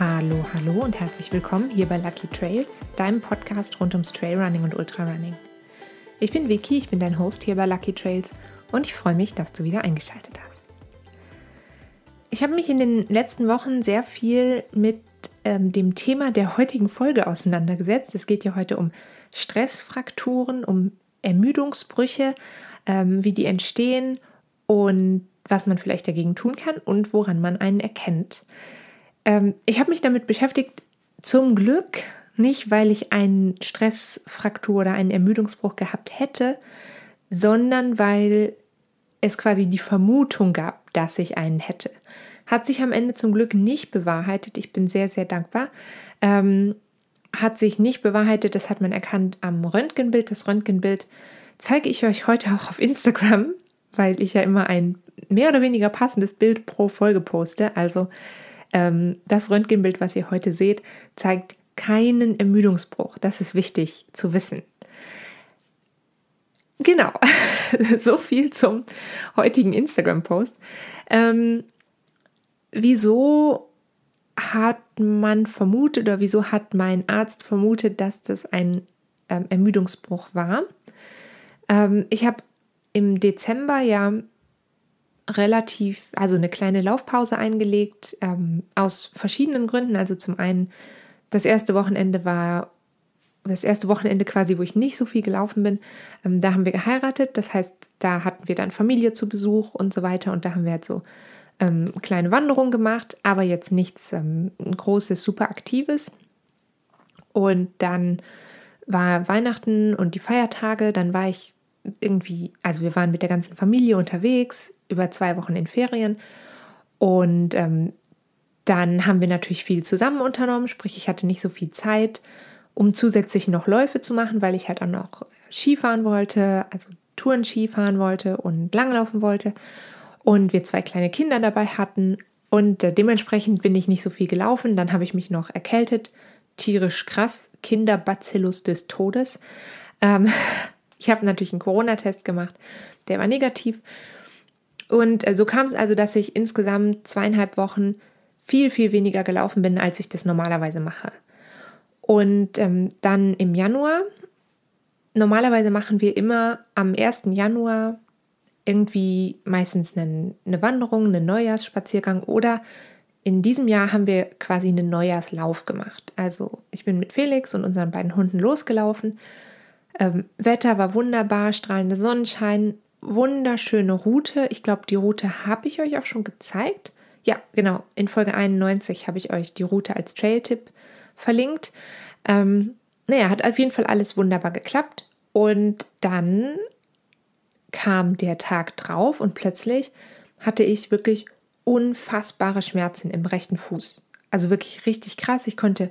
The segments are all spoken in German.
Hallo, hallo und herzlich willkommen hier bei Lucky Trails, deinem Podcast rund ums Trailrunning und Ultrarunning. Ich bin Vicky, ich bin dein Host hier bei Lucky Trails und ich freue mich, dass du wieder eingeschaltet hast. Ich habe mich in den letzten Wochen sehr viel mit ähm, dem Thema der heutigen Folge auseinandergesetzt. Es geht ja heute um Stressfrakturen, um Ermüdungsbrüche, ähm, wie die entstehen und was man vielleicht dagegen tun kann und woran man einen erkennt. Ähm, ich habe mich damit beschäftigt, zum Glück nicht, weil ich einen Stressfraktur oder einen Ermüdungsbruch gehabt hätte, sondern weil es quasi die Vermutung gab, dass ich einen hätte. Hat sich am Ende zum Glück nicht bewahrheitet. Ich bin sehr, sehr dankbar. Ähm, hat sich nicht bewahrheitet, das hat man erkannt am Röntgenbild. Das Röntgenbild zeige ich euch heute auch auf Instagram, weil ich ja immer ein mehr oder weniger passendes Bild pro Folge poste. Also das Röntgenbild, was ihr heute seht, zeigt keinen Ermüdungsbruch. Das ist wichtig zu wissen. Genau, so viel zum heutigen Instagram-Post. Ähm, wieso hat man vermutet oder wieso hat mein Arzt vermutet, dass das ein ähm, Ermüdungsbruch war? Ähm, ich habe im Dezember ja relativ, also eine kleine Laufpause eingelegt, ähm, aus verschiedenen Gründen. Also zum einen, das erste Wochenende war das erste Wochenende quasi, wo ich nicht so viel gelaufen bin. Ähm, da haben wir geheiratet. Das heißt, da hatten wir dann Familie zu Besuch und so weiter. Und da haben wir halt so ähm, kleine Wanderungen gemacht, aber jetzt nichts ähm, Großes, super Aktives. Und dann war Weihnachten und die Feiertage. Dann war ich irgendwie, also wir waren mit der ganzen Familie unterwegs, über zwei Wochen in Ferien. Und ähm, dann haben wir natürlich viel zusammen unternommen, sprich, ich hatte nicht so viel Zeit, um zusätzlich noch Läufe zu machen, weil ich halt auch noch Skifahren wollte, also Touren Skifahren wollte und langlaufen wollte. Und wir zwei kleine Kinder dabei hatten. Und äh, dementsprechend bin ich nicht so viel gelaufen. Dann habe ich mich noch erkältet. Tierisch krass. Kinderbacillus des Todes. Ähm, ich habe natürlich einen Corona-Test gemacht, der war negativ. Und äh, so kam es also, dass ich insgesamt zweieinhalb Wochen viel, viel weniger gelaufen bin, als ich das normalerweise mache. Und ähm, dann im Januar, normalerweise machen wir immer am 1. Januar irgendwie meistens eine, eine Wanderung, einen Neujahrsspaziergang oder in diesem Jahr haben wir quasi einen Neujahrslauf gemacht. Also ich bin mit Felix und unseren beiden Hunden losgelaufen ähm, Wetter war wunderbar, strahlender Sonnenschein, wunderschöne Route. Ich glaube, die Route habe ich euch auch schon gezeigt. Ja, genau. In Folge 91 habe ich euch die Route als Trail-Tipp verlinkt. Ähm, naja, hat auf jeden Fall alles wunderbar geklappt. Und dann kam der Tag drauf und plötzlich hatte ich wirklich unfassbare Schmerzen im rechten Fuß. Also wirklich richtig krass. Ich konnte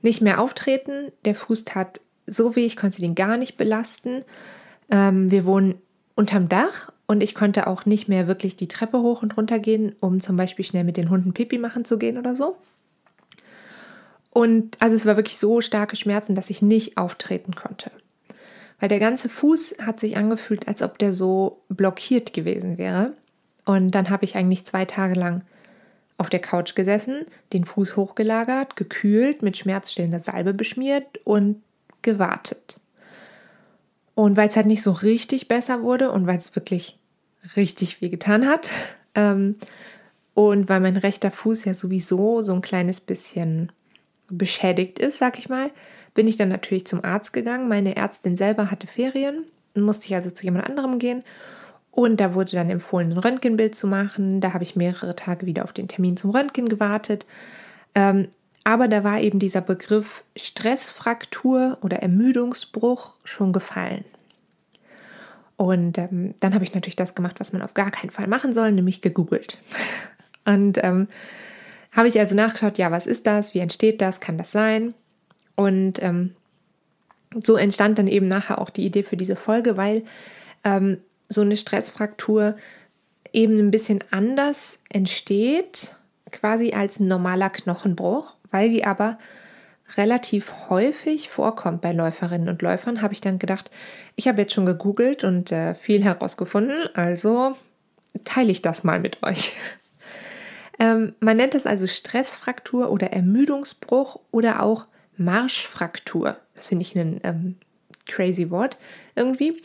nicht mehr auftreten. Der Fuß tat so weh, ich konnte den gar nicht belasten. Ähm, wir wohnen unterm Dach und ich konnte auch nicht mehr wirklich die Treppe hoch und runter gehen, um zum Beispiel schnell mit den Hunden Pipi machen zu gehen oder so. Und also es war wirklich so starke Schmerzen, dass ich nicht auftreten konnte. Weil der ganze Fuß hat sich angefühlt, als ob der so blockiert gewesen wäre. Und dann habe ich eigentlich zwei Tage lang auf der Couch gesessen, den Fuß hochgelagert, gekühlt, mit schmerzstillender Salbe beschmiert und gewartet. Und weil es halt nicht so richtig besser wurde und weil es wirklich richtig weh getan hat ähm, und weil mein rechter Fuß ja sowieso so ein kleines bisschen beschädigt ist, sag ich mal, bin ich dann natürlich zum Arzt gegangen. Meine Ärztin selber hatte Ferien, musste ich also zu jemand anderem gehen. Und da wurde dann empfohlen, ein Röntgenbild zu machen. Da habe ich mehrere Tage wieder auf den Termin zum Röntgen gewartet. Ähm, aber da war eben dieser Begriff Stressfraktur oder Ermüdungsbruch schon gefallen. Und ähm, dann habe ich natürlich das gemacht, was man auf gar keinen Fall machen soll, nämlich gegoogelt. Und ähm, habe ich also nachgeschaut, ja, was ist das? Wie entsteht das? Kann das sein? Und ähm, so entstand dann eben nachher auch die Idee für diese Folge, weil ähm, so eine Stressfraktur eben ein bisschen anders entsteht, quasi als ein normaler Knochenbruch weil die aber relativ häufig vorkommt bei Läuferinnen und Läufern, habe ich dann gedacht, ich habe jetzt schon gegoogelt und äh, viel herausgefunden, also teile ich das mal mit euch. Ähm, man nennt das also Stressfraktur oder Ermüdungsbruch oder auch Marschfraktur. Das finde ich ein ähm, crazy Wort irgendwie.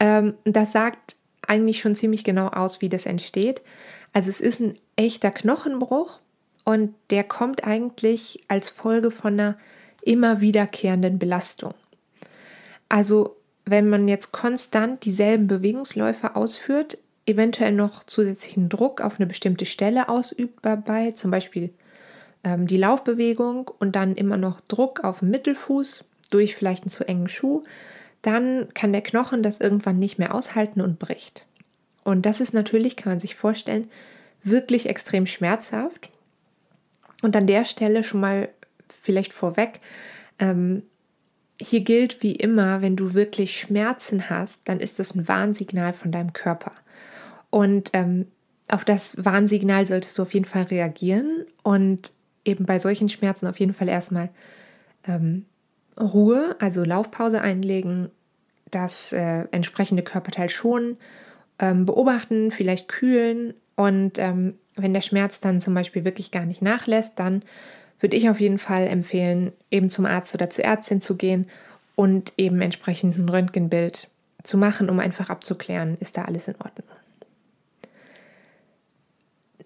Ähm, das sagt eigentlich schon ziemlich genau aus, wie das entsteht. Also es ist ein echter Knochenbruch und der kommt eigentlich als Folge von einer immer wiederkehrenden Belastung. Also wenn man jetzt konstant dieselben Bewegungsläufe ausführt, eventuell noch zusätzlichen Druck auf eine bestimmte Stelle ausübt dabei, zum Beispiel ähm, die Laufbewegung und dann immer noch Druck auf den Mittelfuß durch vielleicht einen zu engen Schuh, dann kann der Knochen das irgendwann nicht mehr aushalten und bricht. Und das ist natürlich, kann man sich vorstellen, wirklich extrem schmerzhaft. Und an der Stelle schon mal vielleicht vorweg, ähm, hier gilt wie immer, wenn du wirklich Schmerzen hast, dann ist das ein Warnsignal von deinem Körper. Und ähm, auf das Warnsignal solltest du auf jeden Fall reagieren und eben bei solchen Schmerzen auf jeden Fall erstmal ähm, Ruhe, also Laufpause einlegen, das äh, entsprechende Körperteil schonen, ähm, beobachten, vielleicht kühlen und ähm, wenn der Schmerz dann zum Beispiel wirklich gar nicht nachlässt, dann würde ich auf jeden Fall empfehlen, eben zum Arzt oder zur Ärztin zu gehen und eben entsprechend ein Röntgenbild zu machen, um einfach abzuklären, ist da alles in Ordnung.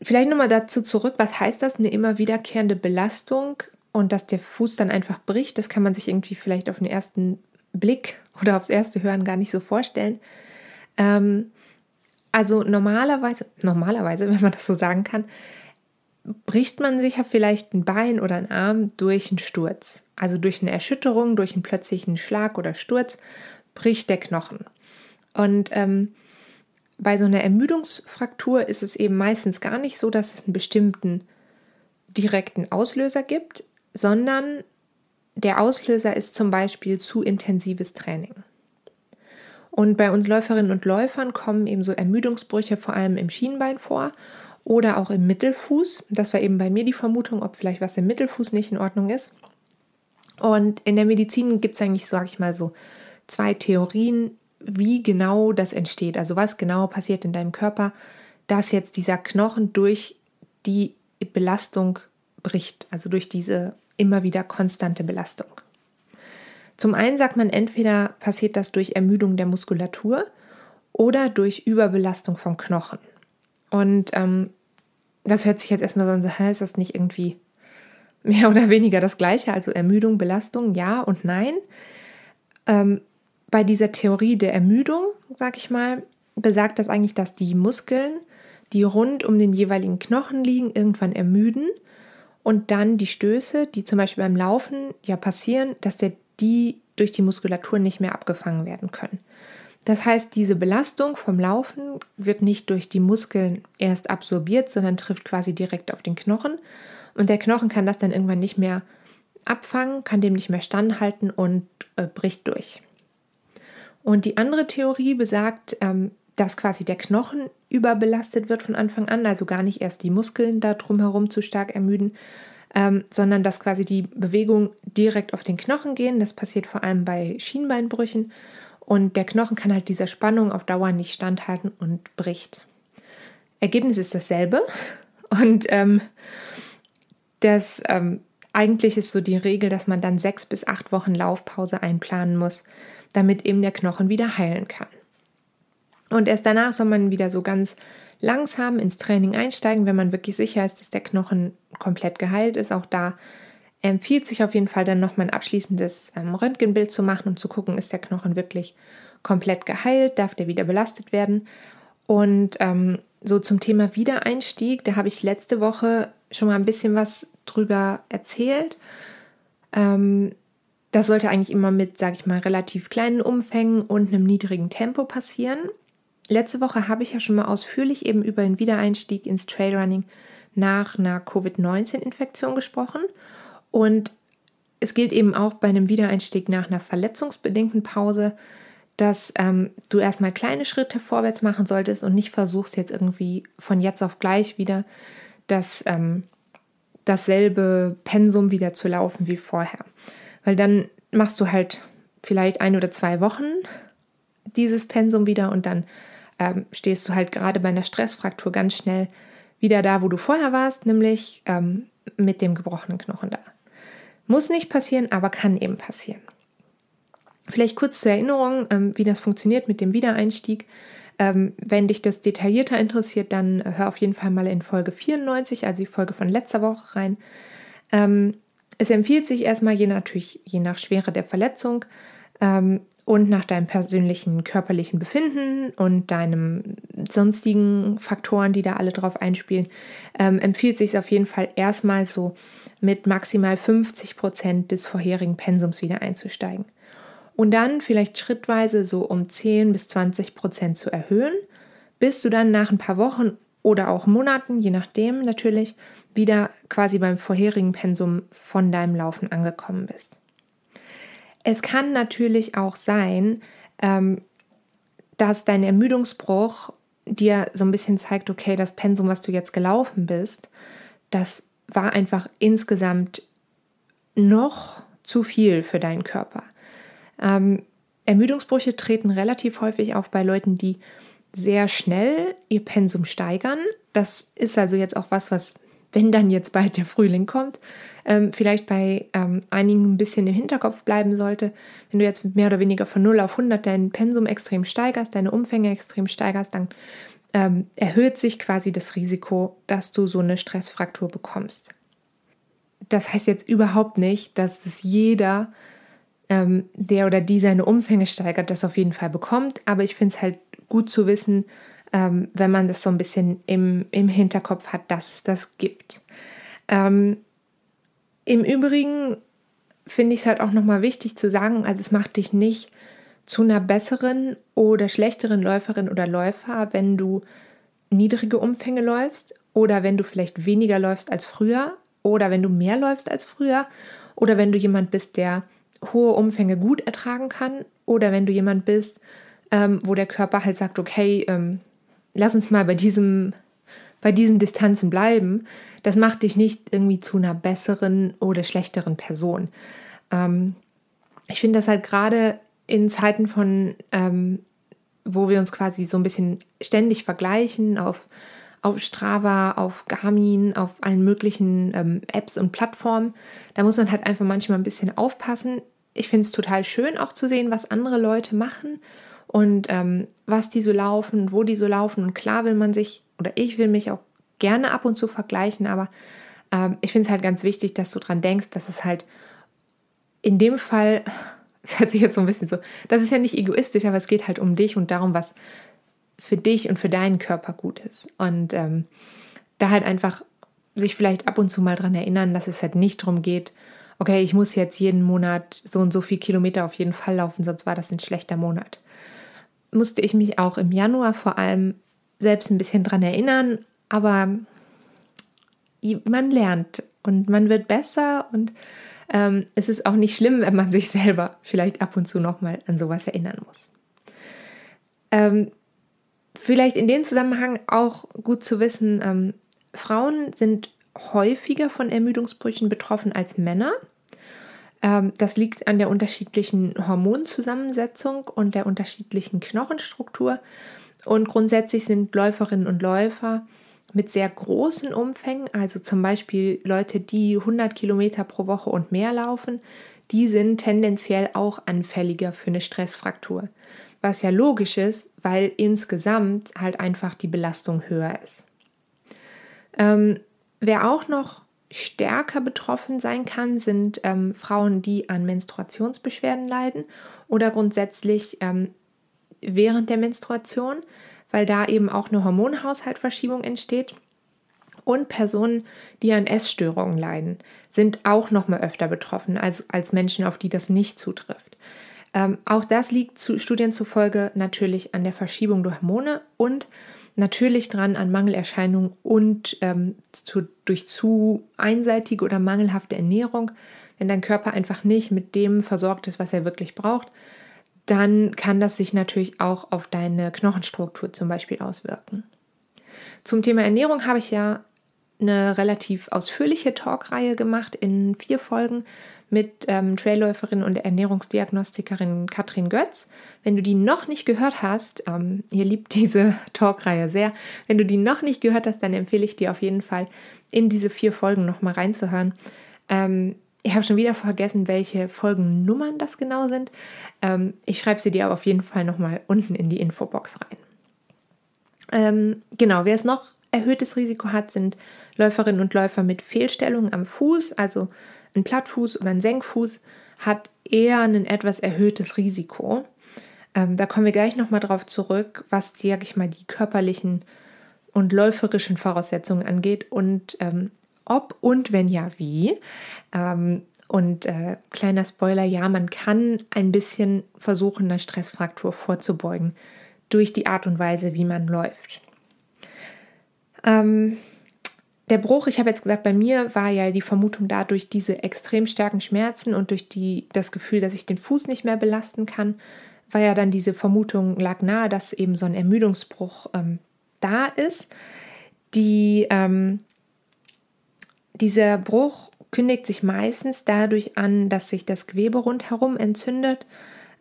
Vielleicht nochmal dazu zurück, was heißt das, eine immer wiederkehrende Belastung und dass der Fuß dann einfach bricht, das kann man sich irgendwie vielleicht auf den ersten Blick oder aufs erste Hören gar nicht so vorstellen. Ähm, also normalerweise, normalerweise, wenn man das so sagen kann, bricht man sich ja vielleicht ein Bein oder ein Arm durch einen Sturz. Also durch eine Erschütterung, durch einen plötzlichen Schlag oder Sturz bricht der Knochen. Und ähm, bei so einer Ermüdungsfraktur ist es eben meistens gar nicht so, dass es einen bestimmten direkten Auslöser gibt, sondern der Auslöser ist zum Beispiel zu intensives Training. Und bei uns Läuferinnen und Läufern kommen eben so Ermüdungsbrüche vor allem im Schienbein vor oder auch im Mittelfuß. Das war eben bei mir die Vermutung, ob vielleicht was im Mittelfuß nicht in Ordnung ist. Und in der Medizin gibt es eigentlich, sage ich mal so, zwei Theorien, wie genau das entsteht. Also was genau passiert in deinem Körper, dass jetzt dieser Knochen durch die Belastung bricht, also durch diese immer wieder konstante Belastung. Zum einen sagt man, entweder passiert das durch Ermüdung der Muskulatur oder durch Überbelastung vom Knochen. Und ähm, das hört sich jetzt erstmal so an, ist das nicht irgendwie mehr oder weniger das Gleiche? Also Ermüdung, Belastung, ja und nein. Ähm, bei dieser Theorie der Ermüdung, sag ich mal, besagt das eigentlich, dass die Muskeln, die rund um den jeweiligen Knochen liegen, irgendwann ermüden und dann die Stöße, die zum Beispiel beim Laufen ja passieren, dass der, die durch die Muskulatur nicht mehr abgefangen werden können. Das heißt, diese Belastung vom Laufen wird nicht durch die Muskeln erst absorbiert, sondern trifft quasi direkt auf den Knochen. Und der Knochen kann das dann irgendwann nicht mehr abfangen, kann dem nicht mehr standhalten und äh, bricht durch. Und die andere Theorie besagt, ähm, dass quasi der Knochen überbelastet wird von Anfang an, also gar nicht erst die Muskeln da drumherum zu stark ermüden, ähm, sondern dass quasi die Bewegungen direkt auf den Knochen gehen. Das passiert vor allem bei Schienbeinbrüchen und der Knochen kann halt dieser Spannung auf Dauer nicht standhalten und bricht. Ergebnis ist dasselbe und ähm, das ähm, eigentlich ist so die Regel, dass man dann sechs bis acht Wochen Laufpause einplanen muss, damit eben der Knochen wieder heilen kann. Und erst danach soll man wieder so ganz langsam ins Training einsteigen, wenn man wirklich sicher ist, dass der Knochen komplett geheilt ist. Auch da empfiehlt sich auf jeden Fall dann nochmal ein abschließendes ähm, Röntgenbild zu machen, um zu gucken, ist der Knochen wirklich komplett geheilt, darf der wieder belastet werden. Und ähm, so zum Thema Wiedereinstieg, da habe ich letzte Woche schon mal ein bisschen was drüber erzählt. Ähm, das sollte eigentlich immer mit, sage ich mal, relativ kleinen Umfängen und einem niedrigen Tempo passieren. Letzte Woche habe ich ja schon mal ausführlich eben über den Wiedereinstieg ins Trailrunning nach einer Covid-19-Infektion gesprochen. Und es gilt eben auch bei einem Wiedereinstieg nach einer verletzungsbedingten Pause, dass ähm, du erstmal kleine Schritte vorwärts machen solltest und nicht versuchst jetzt irgendwie von jetzt auf gleich wieder das, ähm, dasselbe Pensum wieder zu laufen wie vorher. Weil dann machst du halt vielleicht ein oder zwei Wochen dieses Pensum wieder und dann ähm, stehst du halt gerade bei einer Stressfraktur ganz schnell wieder da, wo du vorher warst, nämlich ähm, mit dem gebrochenen Knochen da. Muss nicht passieren, aber kann eben passieren. Vielleicht kurz zur Erinnerung, ähm, wie das funktioniert mit dem Wiedereinstieg. Ähm, wenn dich das detaillierter interessiert, dann äh, hör auf jeden Fall mal in Folge 94, also die Folge von letzter Woche rein. Ähm, es empfiehlt sich erstmal, je, natürlich, je nach Schwere der Verletzung ähm, und nach deinem persönlichen körperlichen Befinden und deinem sonstigen Faktoren, die da alle drauf einspielen, ähm, empfiehlt sich auf jeden Fall erstmal so mit maximal 50 Prozent des vorherigen Pensums wieder einzusteigen und dann vielleicht schrittweise so um 10 bis 20 Prozent zu erhöhen, bis du dann nach ein paar Wochen oder auch Monaten, je nachdem natürlich, wieder quasi beim vorherigen Pensum von deinem Laufen angekommen bist. Es kann natürlich auch sein, ähm, dass dein Ermüdungsbruch dir so ein bisschen zeigt, okay, das Pensum, was du jetzt gelaufen bist, das war einfach insgesamt noch zu viel für deinen Körper. Ähm, Ermüdungsbrüche treten relativ häufig auf bei Leuten, die sehr schnell ihr Pensum steigern. Das ist also jetzt auch was, was, wenn dann jetzt bald der Frühling kommt, ähm, vielleicht bei ähm, einigen ein bisschen im Hinterkopf bleiben sollte. Wenn du jetzt mehr oder weniger von 0 auf 100 dein Pensum extrem steigerst, deine Umfänge extrem steigerst, dann ähm, erhöht sich quasi das Risiko, dass du so eine Stressfraktur bekommst. Das heißt jetzt überhaupt nicht, dass es jeder ähm, der oder die seine Umfänge steigert, das auf jeden Fall bekommt. Aber ich finde es halt gut zu wissen, ähm, wenn man das so ein bisschen im, im Hinterkopf hat, dass es das gibt. Ähm, Im Übrigen finde ich es halt auch nochmal wichtig zu sagen, also es macht dich nicht zu einer besseren oder schlechteren Läuferin oder Läufer, wenn du niedrige Umfänge läufst oder wenn du vielleicht weniger läufst als früher oder wenn du mehr läufst als früher oder wenn du jemand bist, der hohe Umfänge gut ertragen kann oder wenn du jemand bist, ähm, wo der Körper halt sagt, okay, ähm, lass uns mal bei diesem bei diesen Distanzen bleiben, das macht dich nicht irgendwie zu einer besseren oder schlechteren Person. Ähm, ich finde das halt gerade in Zeiten von, ähm, wo wir uns quasi so ein bisschen ständig vergleichen auf, auf Strava, auf Garmin, auf allen möglichen ähm, Apps und Plattformen, da muss man halt einfach manchmal ein bisschen aufpassen. Ich finde es total schön auch zu sehen, was andere Leute machen und ähm, was die so laufen, wo die so laufen. Und klar will man sich, oder ich will mich auch gerne ab und zu vergleichen, aber ähm, ich finde es halt ganz wichtig, dass du dran denkst, dass es halt in dem Fall, das hört sich jetzt so ein bisschen so, das ist ja nicht egoistisch, aber es geht halt um dich und darum, was für dich und für deinen Körper gut ist. Und ähm, da halt einfach sich vielleicht ab und zu mal dran erinnern, dass es halt nicht darum geht, okay, ich muss jetzt jeden Monat so und so viel Kilometer auf jeden Fall laufen, sonst war das ein schlechter Monat. Musste ich mich auch im Januar vor allem selbst ein bisschen dran erinnern, aber man lernt und man wird besser und ähm, es ist auch nicht schlimm, wenn man sich selber vielleicht ab und zu nochmal an sowas erinnern muss. Ähm, vielleicht in dem Zusammenhang auch gut zu wissen, ähm, Frauen sind häufiger von Ermüdungsbrüchen betroffen als Männer. Ähm, das liegt an der unterschiedlichen Hormonzusammensetzung und der unterschiedlichen Knochenstruktur. Und grundsätzlich sind Läuferinnen und Läufer mit sehr großen Umfängen, also zum Beispiel Leute, die 100 Kilometer pro Woche und mehr laufen, die sind tendenziell auch anfälliger für eine Stressfraktur. Was ja logisch ist, weil insgesamt halt einfach die Belastung höher ist. Ähm, wer auch noch stärker betroffen sein kann, sind ähm, Frauen, die an Menstruationsbeschwerden leiden oder grundsätzlich ähm, während der Menstruation, weil da eben auch eine Hormonhaushaltverschiebung entsteht. Und Personen, die an Essstörungen leiden, sind auch noch mal öfter betroffen als, als Menschen, auf die das nicht zutrifft. Ähm, auch das liegt zu Studien zufolge natürlich an der Verschiebung der Hormone und natürlich dran an Mangelerscheinungen und ähm, zu, durch zu einseitige oder mangelhafte Ernährung. Wenn dein Körper einfach nicht mit dem versorgt ist, was er wirklich braucht, dann kann das sich natürlich auch auf deine Knochenstruktur zum Beispiel auswirken. Zum Thema Ernährung habe ich ja eine relativ ausführliche Talkreihe gemacht in vier Folgen mit ähm, Trailläuferin und Ernährungsdiagnostikerin Katrin Götz. Wenn du die noch nicht gehört hast, ähm, ihr liebt diese Talkreihe sehr, wenn du die noch nicht gehört hast, dann empfehle ich dir auf jeden Fall in diese vier Folgen nochmal reinzuhören. Ähm, ich habe schon wieder vergessen, welche Folgennummern das genau sind. Ähm, ich schreibe sie dir aber auf jeden Fall nochmal unten in die Infobox rein. Ähm, genau, wer es noch erhöhtes Risiko hat, sind Läuferinnen und Läufer mit Fehlstellungen am Fuß, also ein Plattfuß oder ein Senkfuß, hat eher ein etwas erhöhtes Risiko. Ähm, da kommen wir gleich nochmal drauf zurück, was, sage ich mal, die körperlichen und läuferischen Voraussetzungen angeht und ähm, ob und wenn ja, wie. Ähm, und äh, kleiner Spoiler, ja, man kann ein bisschen versuchen, einer Stressfraktur vorzubeugen durch die Art und Weise, wie man läuft. Ähm, der Bruch, ich habe jetzt gesagt, bei mir war ja die Vermutung dadurch diese extrem starken Schmerzen und durch die, das Gefühl, dass ich den Fuß nicht mehr belasten kann, war ja dann diese Vermutung, lag nahe, dass eben so ein Ermüdungsbruch ähm, da ist. Die, ähm, dieser Bruch kündigt sich meistens dadurch an, dass sich das Gewebe rundherum entzündet.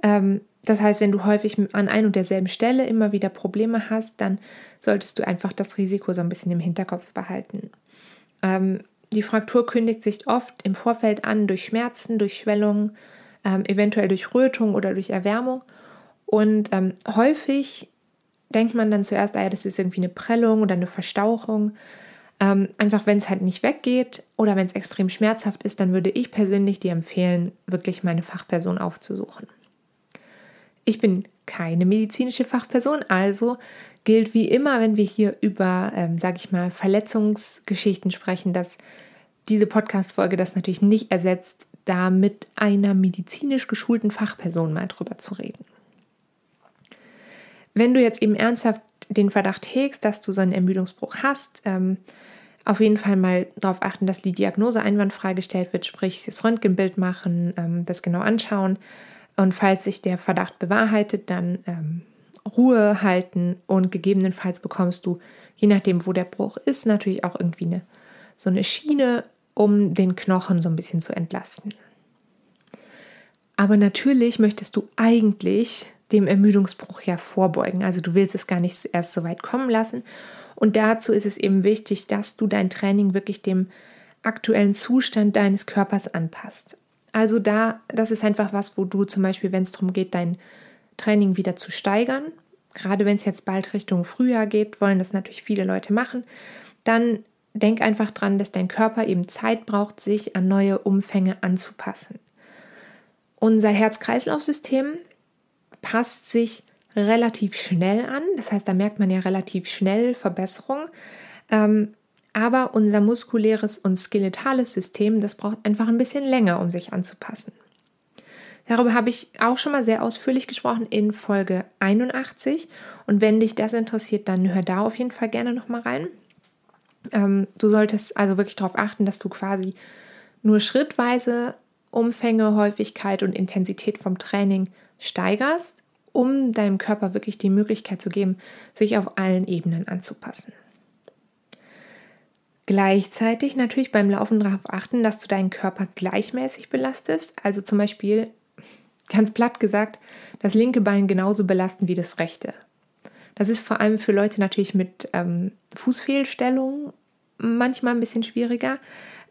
Ähm, das heißt, wenn du häufig an ein und derselben Stelle immer wieder Probleme hast, dann solltest du einfach das Risiko so ein bisschen im Hinterkopf behalten. Ähm, die Fraktur kündigt sich oft im Vorfeld an durch Schmerzen, durch Schwellungen, ähm, eventuell durch Rötung oder durch Erwärmung. Und ähm, häufig denkt man dann zuerst, ah ja, das ist irgendwie eine Prellung oder eine Verstauchung. Ähm, einfach wenn es halt nicht weggeht oder wenn es extrem schmerzhaft ist, dann würde ich persönlich dir empfehlen, wirklich meine Fachperson aufzusuchen. Ich bin keine medizinische Fachperson, also gilt wie immer, wenn wir hier über, ähm, sage ich mal, Verletzungsgeschichten sprechen, dass diese Podcast-Folge das natürlich nicht ersetzt, da mit einer medizinisch geschulten Fachperson mal drüber zu reden. Wenn du jetzt eben ernsthaft den Verdacht hegst, dass du so einen Ermüdungsbruch hast, ähm, auf jeden Fall mal darauf achten, dass die Diagnose einwandfrei gestellt wird, sprich das Röntgenbild machen, ähm, das genau anschauen und falls sich der Verdacht bewahrheitet, dann ähm, Ruhe halten und gegebenenfalls bekommst du, je nachdem, wo der Bruch ist, natürlich auch irgendwie eine, so eine Schiene, um den Knochen so ein bisschen zu entlasten. Aber natürlich möchtest du eigentlich dem Ermüdungsbruch ja vorbeugen. Also du willst es gar nicht erst so weit kommen lassen. Und dazu ist es eben wichtig, dass du dein Training wirklich dem aktuellen Zustand deines Körpers anpasst. Also da, das ist einfach was, wo du zum Beispiel, wenn es darum geht, dein Training wieder zu steigern, gerade wenn es jetzt bald Richtung Frühjahr geht, wollen das natürlich viele Leute machen, dann denk einfach dran, dass dein Körper eben Zeit braucht, sich an neue Umfänge anzupassen. Unser Herz-Kreislauf-System passt sich relativ schnell an. Das heißt, da merkt man ja relativ schnell Verbesserung. Ähm, aber unser muskuläres und skeletales System, das braucht einfach ein bisschen länger, um sich anzupassen. Darüber habe ich auch schon mal sehr ausführlich gesprochen in Folge 81. Und wenn dich das interessiert, dann hör da auf jeden Fall gerne nochmal rein. Ähm, du solltest also wirklich darauf achten, dass du quasi nur schrittweise Umfänge, Häufigkeit und Intensität vom Training steigerst, um deinem Körper wirklich die Möglichkeit zu geben, sich auf allen Ebenen anzupassen. Gleichzeitig natürlich beim Laufen darauf achten, dass du deinen Körper gleichmäßig belastest. Also zum Beispiel, ganz platt gesagt, das linke Bein genauso belasten wie das rechte. Das ist vor allem für Leute natürlich mit ähm, Fußfehlstellungen manchmal ein bisschen schwieriger.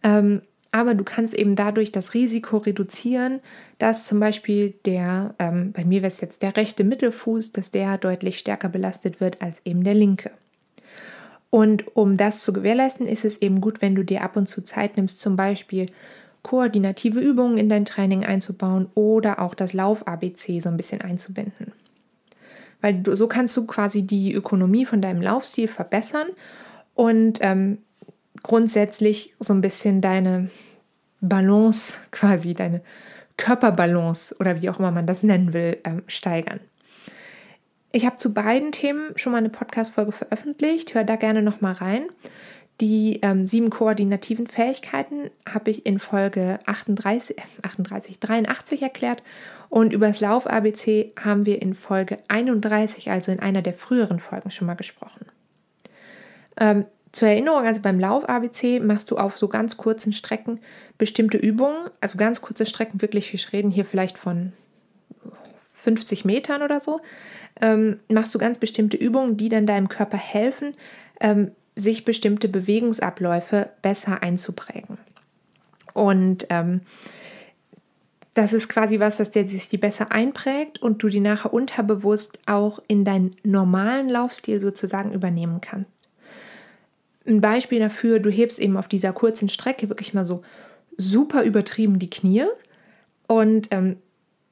Ähm, aber du kannst eben dadurch das Risiko reduzieren, dass zum Beispiel der, ähm, bei mir wäre es jetzt der rechte Mittelfuß, dass der deutlich stärker belastet wird als eben der linke. Und um das zu gewährleisten, ist es eben gut, wenn du dir ab und zu Zeit nimmst, zum Beispiel koordinative Übungen in dein Training einzubauen oder auch das Lauf-ABC so ein bisschen einzubinden. Weil du, so kannst du quasi die Ökonomie von deinem Laufstil verbessern und ähm, grundsätzlich so ein bisschen deine Balance, quasi deine Körperbalance oder wie auch immer man das nennen will, ähm, steigern. Ich habe zu beiden Themen schon mal eine Podcast-Folge veröffentlicht. Hör da gerne nochmal rein. Die ähm, sieben koordinativen Fähigkeiten habe ich in Folge 38, 38, 83 erklärt. Und über das Lauf-ABC haben wir in Folge 31, also in einer der früheren Folgen, schon mal gesprochen. Ähm, zur Erinnerung, also beim Lauf-ABC machst du auf so ganz kurzen Strecken bestimmte Übungen, also ganz kurze Strecken, wirklich, wir reden hier vielleicht von 50 Metern oder so, ähm, machst du ganz bestimmte Übungen, die dann deinem Körper helfen, ähm, sich bestimmte Bewegungsabläufe besser einzuprägen. Und ähm, das ist quasi was, dass der sich die besser einprägt und du die nachher unterbewusst auch in deinen normalen Laufstil sozusagen übernehmen kannst. Ein Beispiel dafür, du hebst eben auf dieser kurzen Strecke wirklich mal so super übertrieben die Knie und ähm,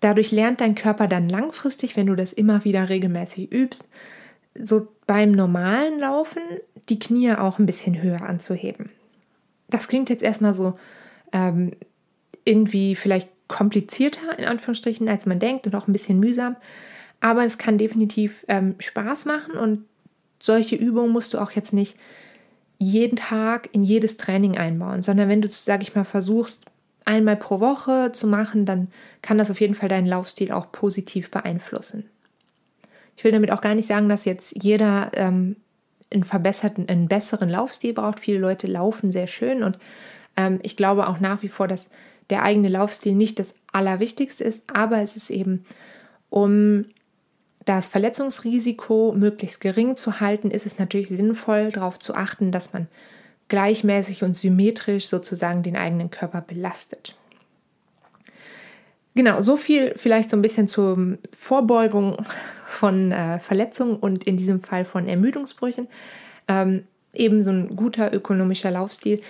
dadurch lernt dein Körper dann langfristig, wenn du das immer wieder regelmäßig übst, so beim normalen Laufen die Knie auch ein bisschen höher anzuheben. Das klingt jetzt erstmal so ähm, irgendwie vielleicht komplizierter in Anführungsstrichen, als man denkt und auch ein bisschen mühsam, aber es kann definitiv ähm, Spaß machen und solche Übungen musst du auch jetzt nicht jeden Tag in jedes Training einbauen, sondern wenn du, sage ich mal, versuchst, einmal pro Woche zu machen, dann kann das auf jeden Fall deinen Laufstil auch positiv beeinflussen. Ich will damit auch gar nicht sagen, dass jetzt jeder ähm, einen verbesserten, einen besseren Laufstil braucht. Viele Leute laufen sehr schön und ähm, ich glaube auch nach wie vor, dass der eigene Laufstil nicht das Allerwichtigste ist, aber es ist eben, um das Verletzungsrisiko möglichst gering zu halten, ist es natürlich sinnvoll, darauf zu achten, dass man gleichmäßig und symmetrisch sozusagen den eigenen Körper belastet. Genau, so viel vielleicht so ein bisschen zur Vorbeugung von äh, Verletzungen und in diesem Fall von Ermüdungsbrüchen. Ähm, eben so ein guter ökonomischer Laufstil,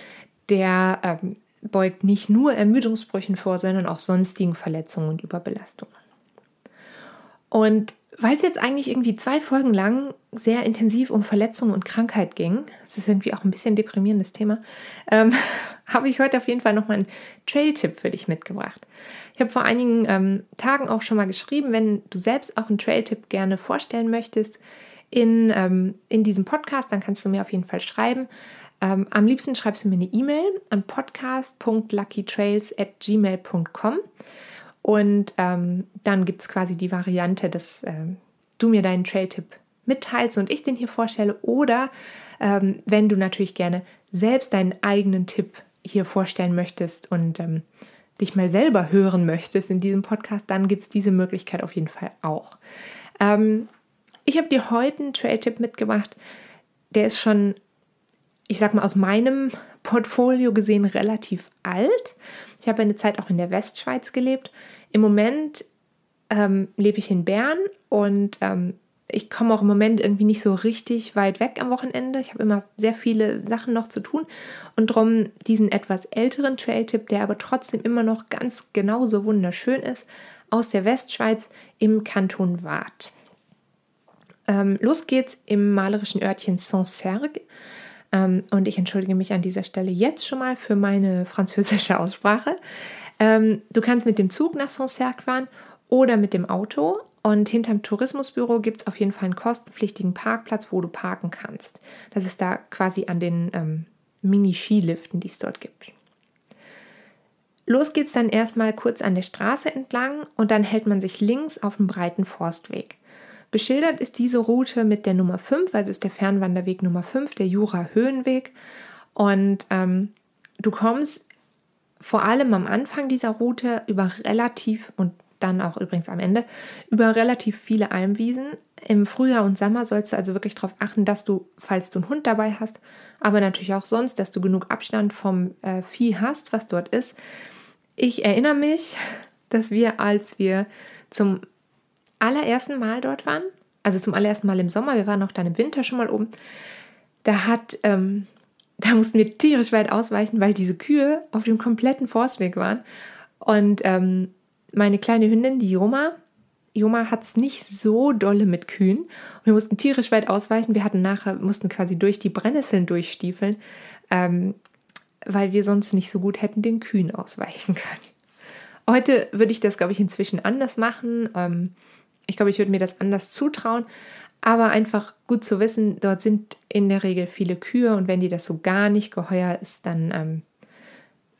der ähm, beugt nicht nur Ermüdungsbrüchen vor, sondern auch sonstigen Verletzungen und Überbelastungen. Und weil es jetzt eigentlich irgendwie zwei Folgen lang sehr intensiv um Verletzungen und Krankheit ging, das ist irgendwie auch ein bisschen deprimierendes Thema, ähm, habe ich heute auf jeden Fall nochmal einen Trail-Tipp für dich mitgebracht. Ich habe vor einigen ähm, Tagen auch schon mal geschrieben, wenn du selbst auch einen Trail-Tipp gerne vorstellen möchtest in, ähm, in diesem Podcast, dann kannst du mir auf jeden Fall schreiben. Ähm, am liebsten schreibst du mir eine E-Mail an podcast.luckytrails at gmail.com. Und ähm, dann gibt es quasi die Variante, dass äh, du mir deinen Trail-Tipp mitteilst und ich den hier vorstelle. Oder ähm, wenn du natürlich gerne selbst deinen eigenen Tipp hier vorstellen möchtest und ähm, dich mal selber hören möchtest in diesem Podcast, dann gibt es diese Möglichkeit auf jeden Fall auch. Ähm, ich habe dir heute einen Trail-Tipp mitgebracht. Der ist schon, ich sag mal, aus meinem Portfolio gesehen relativ alt. Ich habe eine Zeit auch in der Westschweiz gelebt. Im Moment ähm, lebe ich in Bern und ähm, ich komme auch im Moment irgendwie nicht so richtig weit weg am Wochenende. Ich habe immer sehr viele Sachen noch zu tun und darum diesen etwas älteren Trail-Tipp, der aber trotzdem immer noch ganz genauso wunderschön ist, aus der Westschweiz im Kanton Waadt. Ähm, los geht's im malerischen Örtchen Saint-Sergue. Ähm, und ich entschuldige mich an dieser Stelle jetzt schon mal für meine französische Aussprache. Ähm, du kannst mit dem Zug nach Saint-Cergue fahren oder mit dem Auto. Und hinterm Tourismusbüro gibt es auf jeden Fall einen kostenpflichtigen Parkplatz, wo du parken kannst. Das ist da quasi an den ähm, Mini-Skiliften, die es dort gibt. Los geht's dann erstmal kurz an der Straße entlang und dann hält man sich links auf dem breiten Forstweg. Beschildert ist diese Route mit der Nummer 5, also ist der Fernwanderweg Nummer 5, der Jura-Höhenweg. Und ähm, du kommst vor allem am Anfang dieser Route über relativ und dann auch übrigens am Ende über relativ viele Almwiesen. Im Frühjahr und Sommer sollst du also wirklich darauf achten, dass du, falls du einen Hund dabei hast, aber natürlich auch sonst, dass du genug Abstand vom äh, Vieh hast, was dort ist. Ich erinnere mich, dass wir, als wir zum allerersten Mal dort waren, also zum allerersten Mal im Sommer, wir waren auch dann im Winter schon mal oben, da hat ähm, da mussten wir tierisch weit ausweichen, weil diese Kühe auf dem kompletten Forstweg waren. Und ähm, meine kleine Hündin, die Joma, Joma hat es nicht so dolle mit Kühen. Und wir mussten tierisch weit ausweichen. Wir hatten nachher, mussten quasi durch die Brennnesseln durchstiefeln, ähm, weil wir sonst nicht so gut hätten den Kühen ausweichen können. Heute würde ich das, glaube ich, inzwischen anders machen. Ähm, ich glaube, ich würde mir das anders zutrauen. Aber einfach gut zu wissen, dort sind in der Regel viele Kühe und wenn dir das so gar nicht geheuer ist, dann, ähm,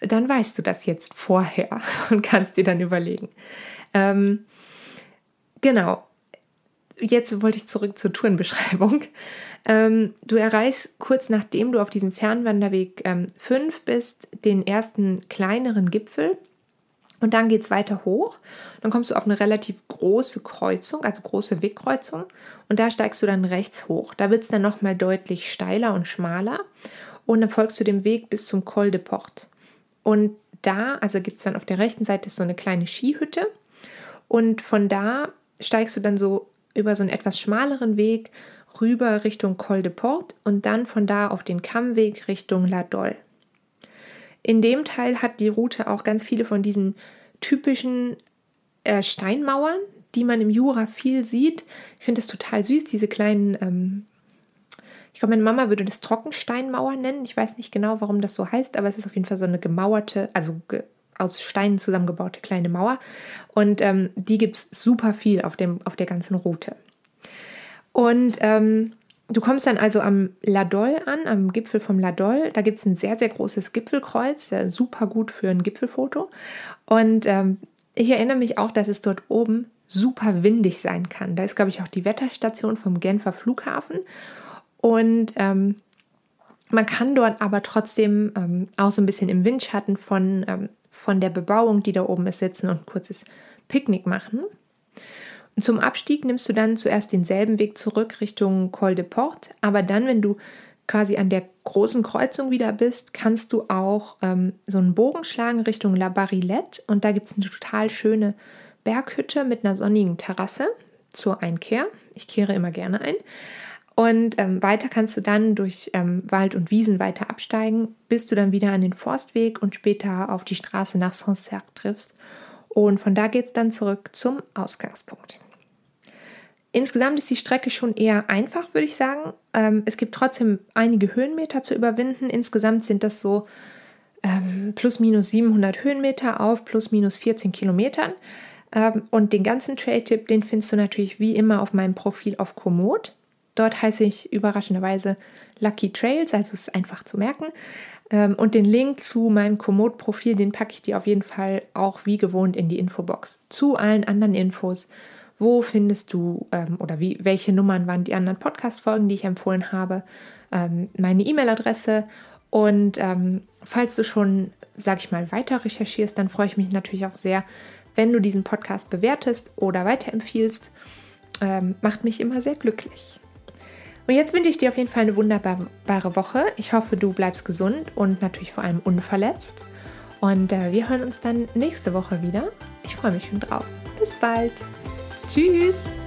dann weißt du das jetzt vorher und kannst dir dann überlegen. Ähm, genau. jetzt wollte ich zurück zur Tourenbeschreibung. Ähm, du erreichst kurz nachdem du auf diesem Fernwanderweg 5 ähm, bist, den ersten kleineren Gipfel. Und dann geht es weiter hoch. Dann kommst du auf eine relativ große Kreuzung, also große Wegkreuzung. Und da steigst du dann rechts hoch. Da wird es dann nochmal deutlich steiler und schmaler. Und dann folgst du dem Weg bis zum Col de Port. Und da, also gibt es dann auf der rechten Seite so eine kleine Skihütte. Und von da steigst du dann so über so einen etwas schmaleren Weg rüber Richtung Col de Port und dann von da auf den Kammweg Richtung La Dole. In dem Teil hat die Route auch ganz viele von diesen typischen äh, Steinmauern, die man im Jura viel sieht. Ich finde das total süß, diese kleinen, ähm, ich glaube, meine Mama würde das Trockensteinmauer nennen. Ich weiß nicht genau, warum das so heißt, aber es ist auf jeden Fall so eine gemauerte, also ge aus Steinen zusammengebaute kleine Mauer. Und ähm, die gibt es super viel auf, dem, auf der ganzen Route. Und ähm, du kommst dann also am Ladol an, am Gipfel vom Ladol. Da gibt es ein sehr, sehr großes Gipfelkreuz, super gut für ein Gipfelfoto. Und ähm, ich erinnere mich auch, dass es dort oben super windig sein kann. Da ist, glaube ich, auch die Wetterstation vom Genfer Flughafen. Und ähm, man kann dort aber trotzdem ähm, auch so ein bisschen im Windschatten von, ähm, von der Bebauung, die da oben ist, sitzen und ein kurzes Picknick machen. Und zum Abstieg nimmst du dann zuerst denselben Weg zurück Richtung Col de Port, aber dann, wenn du quasi an der großen Kreuzung wieder bist, kannst du auch ähm, so einen Bogen schlagen Richtung La Barillette und da gibt es eine total schöne Berghütte mit einer sonnigen Terrasse zur Einkehr. Ich kehre immer gerne ein. Und ähm, weiter kannst du dann durch ähm, Wald und Wiesen weiter absteigen, bis du dann wieder an den Forstweg und später auf die Straße nach Sancerre triffst. Und von da geht es dann zurück zum Ausgangspunkt. Insgesamt ist die Strecke schon eher einfach, würde ich sagen. Ähm, es gibt trotzdem einige Höhenmeter zu überwinden. Insgesamt sind das so ähm, plus minus 700 Höhenmeter auf plus minus 14 Kilometern. Ähm, und den ganzen Trail-Tipp, den findest du natürlich wie immer auf meinem Profil auf Komoot. Dort heiße ich überraschenderweise Lucky Trails, also es ist einfach zu merken. Ähm, und den Link zu meinem Komoot-Profil, den packe ich dir auf jeden Fall auch wie gewohnt in die Infobox. Zu allen anderen Infos wo findest du ähm, oder wie, welche Nummern waren die anderen Podcast-Folgen, die ich empfohlen habe, ähm, meine E-Mail-Adresse. Und ähm, falls du schon, sag ich mal, weiter recherchierst, dann freue ich mich natürlich auch sehr, wenn du diesen Podcast bewertest oder weiterempfiehlst. Ähm, macht mich immer sehr glücklich. Und jetzt wünsche ich dir auf jeden Fall eine wunderbare Woche. Ich hoffe, du bleibst gesund und natürlich vor allem unverletzt. Und äh, wir hören uns dann nächste Woche wieder. Ich freue mich schon drauf. Bis bald. Tschüss!